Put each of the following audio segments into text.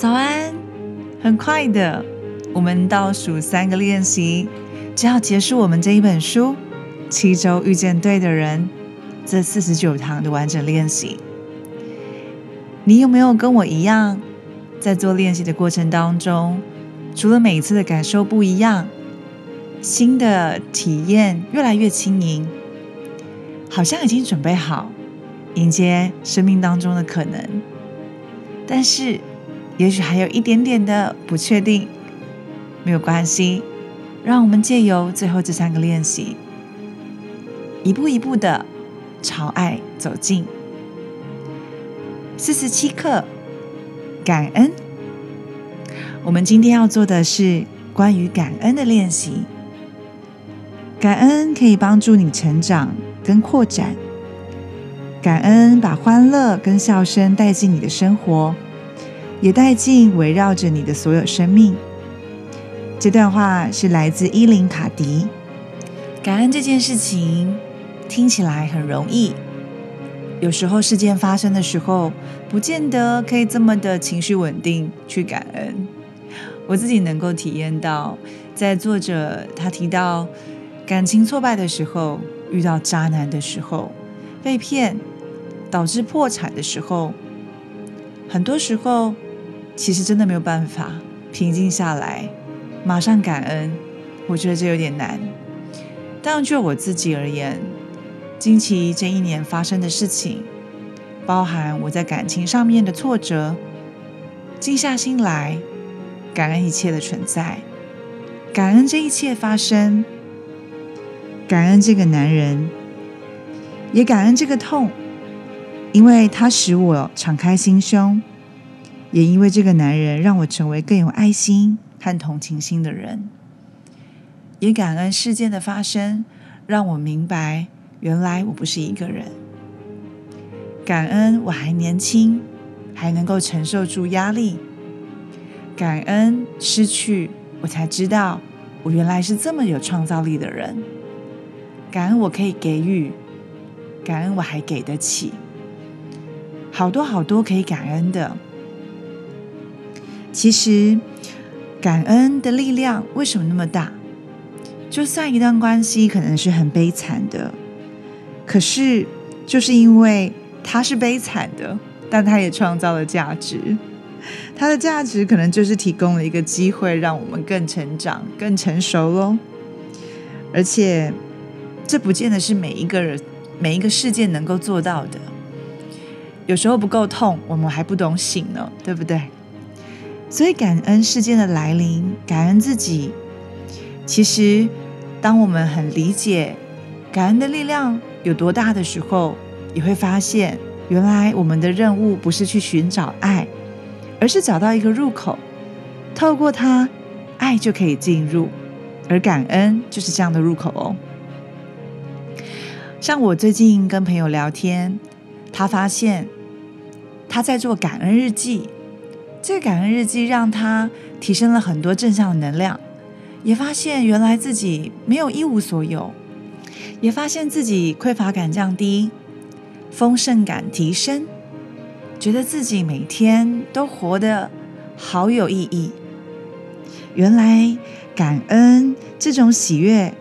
早安！很快的，我们倒数三个练习，就要结束我们这一本书《七周遇见对的人》这四十九堂的完整练习。你有没有跟我一样，在做练习的过程当中，除了每一次的感受不一样，新的体验越来越轻盈，好像已经准备好迎接生命当中的可能，但是也许还有一点点的不确定，没有关系，让我们借由最后这三个练习，一步一步的朝爱走近。四十七课，感恩。我们今天要做的是关于感恩的练习。感恩可以帮助你成长跟扩展。感恩把欢乐跟笑声带进你的生活，也带进围绕着你的所有生命。这段话是来自伊琳卡迪。感恩这件事情听起来很容易。有时候事件发生的时候，不见得可以这么的情绪稳定去感恩。我自己能够体验到，在作者他提到感情挫败的时候，遇到渣男的时候，被骗导致破产的时候，很多时候其实真的没有办法平静下来，马上感恩。我觉得这有点难。但就我自己而言，近期这一年发生的事情，包含我在感情上面的挫折，静下心来，感恩一切的存在，感恩这一切发生，感恩这个男人，也感恩这个痛，因为他使我敞开心胸，也因为这个男人让我成为更有爱心和同情心的人，也感恩事件的发生，让我明白。原来我不是一个人，感恩我还年轻，还能够承受住压力。感恩失去，我才知道我原来是这么有创造力的人。感恩我可以给予，感恩我还给得起，好多好多可以感恩的。其实，感恩的力量为什么那么大？就算一段关系可能是很悲惨的。可是，就是因为他是悲惨的，但他也创造了价值。他的价值可能就是提供了一个机会，让我们更成长、更成熟喽。而且，这不见得是每一个人、每一个事件能够做到的。有时候不够痛，我们还不懂醒呢，对不对？所以，感恩事件的来临，感恩自己。其实，当我们很理解感恩的力量。有多大的时候，你会发现，原来我们的任务不是去寻找爱，而是找到一个入口，透过它，爱就可以进入，而感恩就是这样的入口哦。像我最近跟朋友聊天，他发现他在做感恩日记，这个感恩日记让他提升了很多正向的能量，也发现原来自己没有一无所有。也发现自己匮乏感降低，丰盛感提升，觉得自己每天都活得好有意义。原来感恩这种喜悦，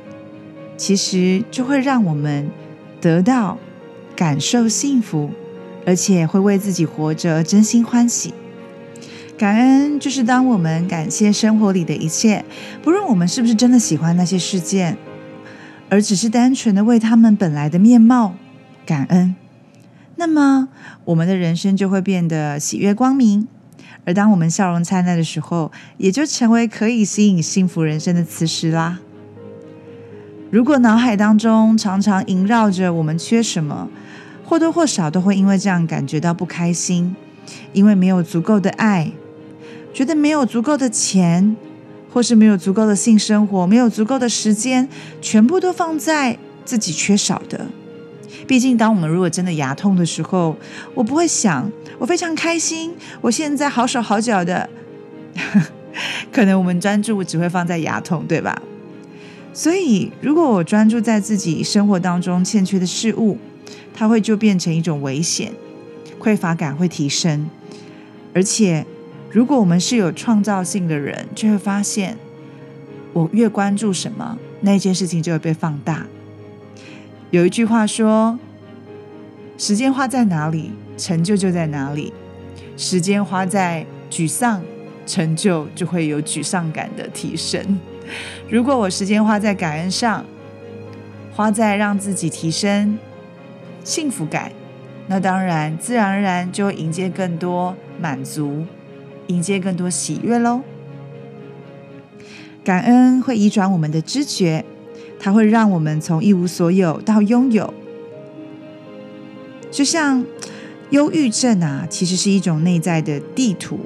其实就会让我们得到感受幸福，而且会为自己活着真心欢喜。感恩就是当我们感谢生活里的一切，不论我们是不是真的喜欢那些事件。而只是单纯的为他们本来的面貌感恩，那么我们的人生就会变得喜悦光明。而当我们笑容灿烂的时候，也就成为可以吸引幸福人生的磁石啦。如果脑海当中常常萦绕着我们缺什么，或多或少都会因为这样感觉到不开心，因为没有足够的爱，觉得没有足够的钱。或是没有足够的性生活，没有足够的时间，全部都放在自己缺少的。毕竟，当我们如果真的牙痛的时候，我不会想我非常开心，我现在好手好脚的。可能我们专注只会放在牙痛，对吧？所以，如果我专注在自己生活当中欠缺的事物，它会就变成一种危险，匮乏感会提升，而且如果我们是有创造性的人，就会发现，我越关注什么，那件事情就会被放大。有一句话说：“时间花在哪里，成就就在哪里；时间花在沮丧，成就就会有沮丧感的提升。”如果我时间花在感恩上，花在让自己提升幸福感，那当然自然而然就会迎接更多满足，迎接更多喜悦喽。感恩会移转我们的知觉，它会让我们从一无所有到拥有。就像忧郁症啊，其实是一种内在的地图。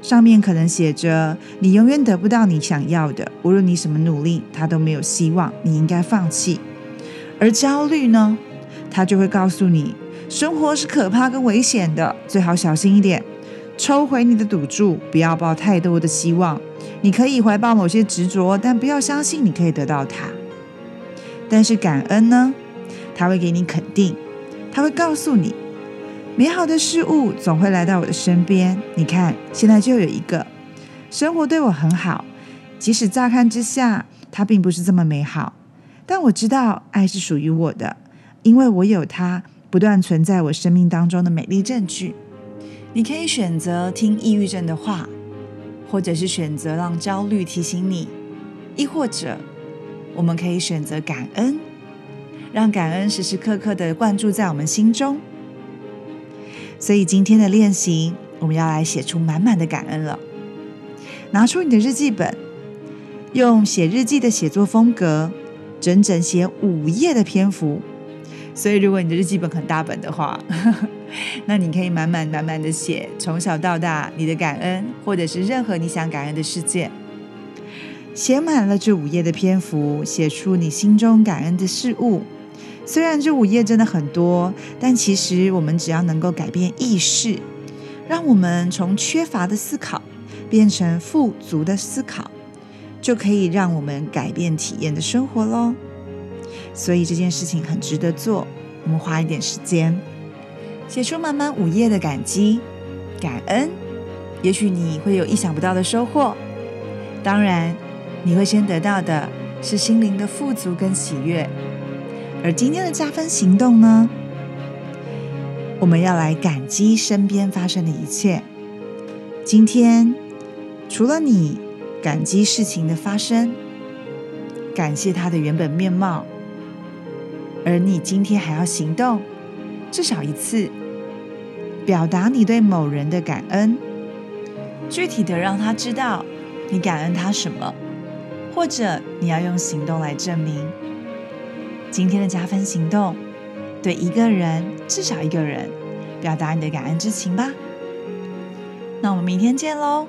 上面可能写着：“你永远得不到你想要的，无论你什么努力，它都没有希望，你应该放弃。”而焦虑呢，它就会告诉你：“生活是可怕跟危险的，最好小心一点，抽回你的赌注，不要抱太多的希望。你可以怀抱某些执着，但不要相信你可以得到它。”但是感恩呢，它会给你肯定，它会告诉你。美好的事物总会来到我的身边。你看，现在就有一个生活对我很好，即使乍看之下它并不是这么美好，但我知道爱是属于我的，因为我有它不断存在我生命当中的美丽证据。你可以选择听抑郁症的话，或者是选择让焦虑提醒你，亦或者我们可以选择感恩，让感恩时时刻刻的灌注在我们心中。所以今天的练习，我们要来写出满满的感恩了。拿出你的日记本，用写日记的写作风格，整整写五页的篇幅。所以，如果你的日记本很大本的话，那你可以满满满满的写从小到大你的感恩，或者是任何你想感恩的事件。写满了这五页的篇幅，写出你心中感恩的事物。虽然这五页真的很多，但其实我们只要能够改变意识，让我们从缺乏的思考变成富足的思考，就可以让我们改变体验的生活喽。所以这件事情很值得做，我们花一点时间，写出满满五页的感激、感恩，也许你会有意想不到的收获。当然，你会先得到的是心灵的富足跟喜悦。而今天的加分行动呢？我们要来感激身边发生的一切。今天除了你感激事情的发生，感谢它的原本面貌，而你今天还要行动，至少一次，表达你对某人的感恩，具体的让他知道你感恩他什么，或者你要用行动来证明。今天的加分行动，对一个人至少一个人表达你的感恩之情吧。那我们明天见喽。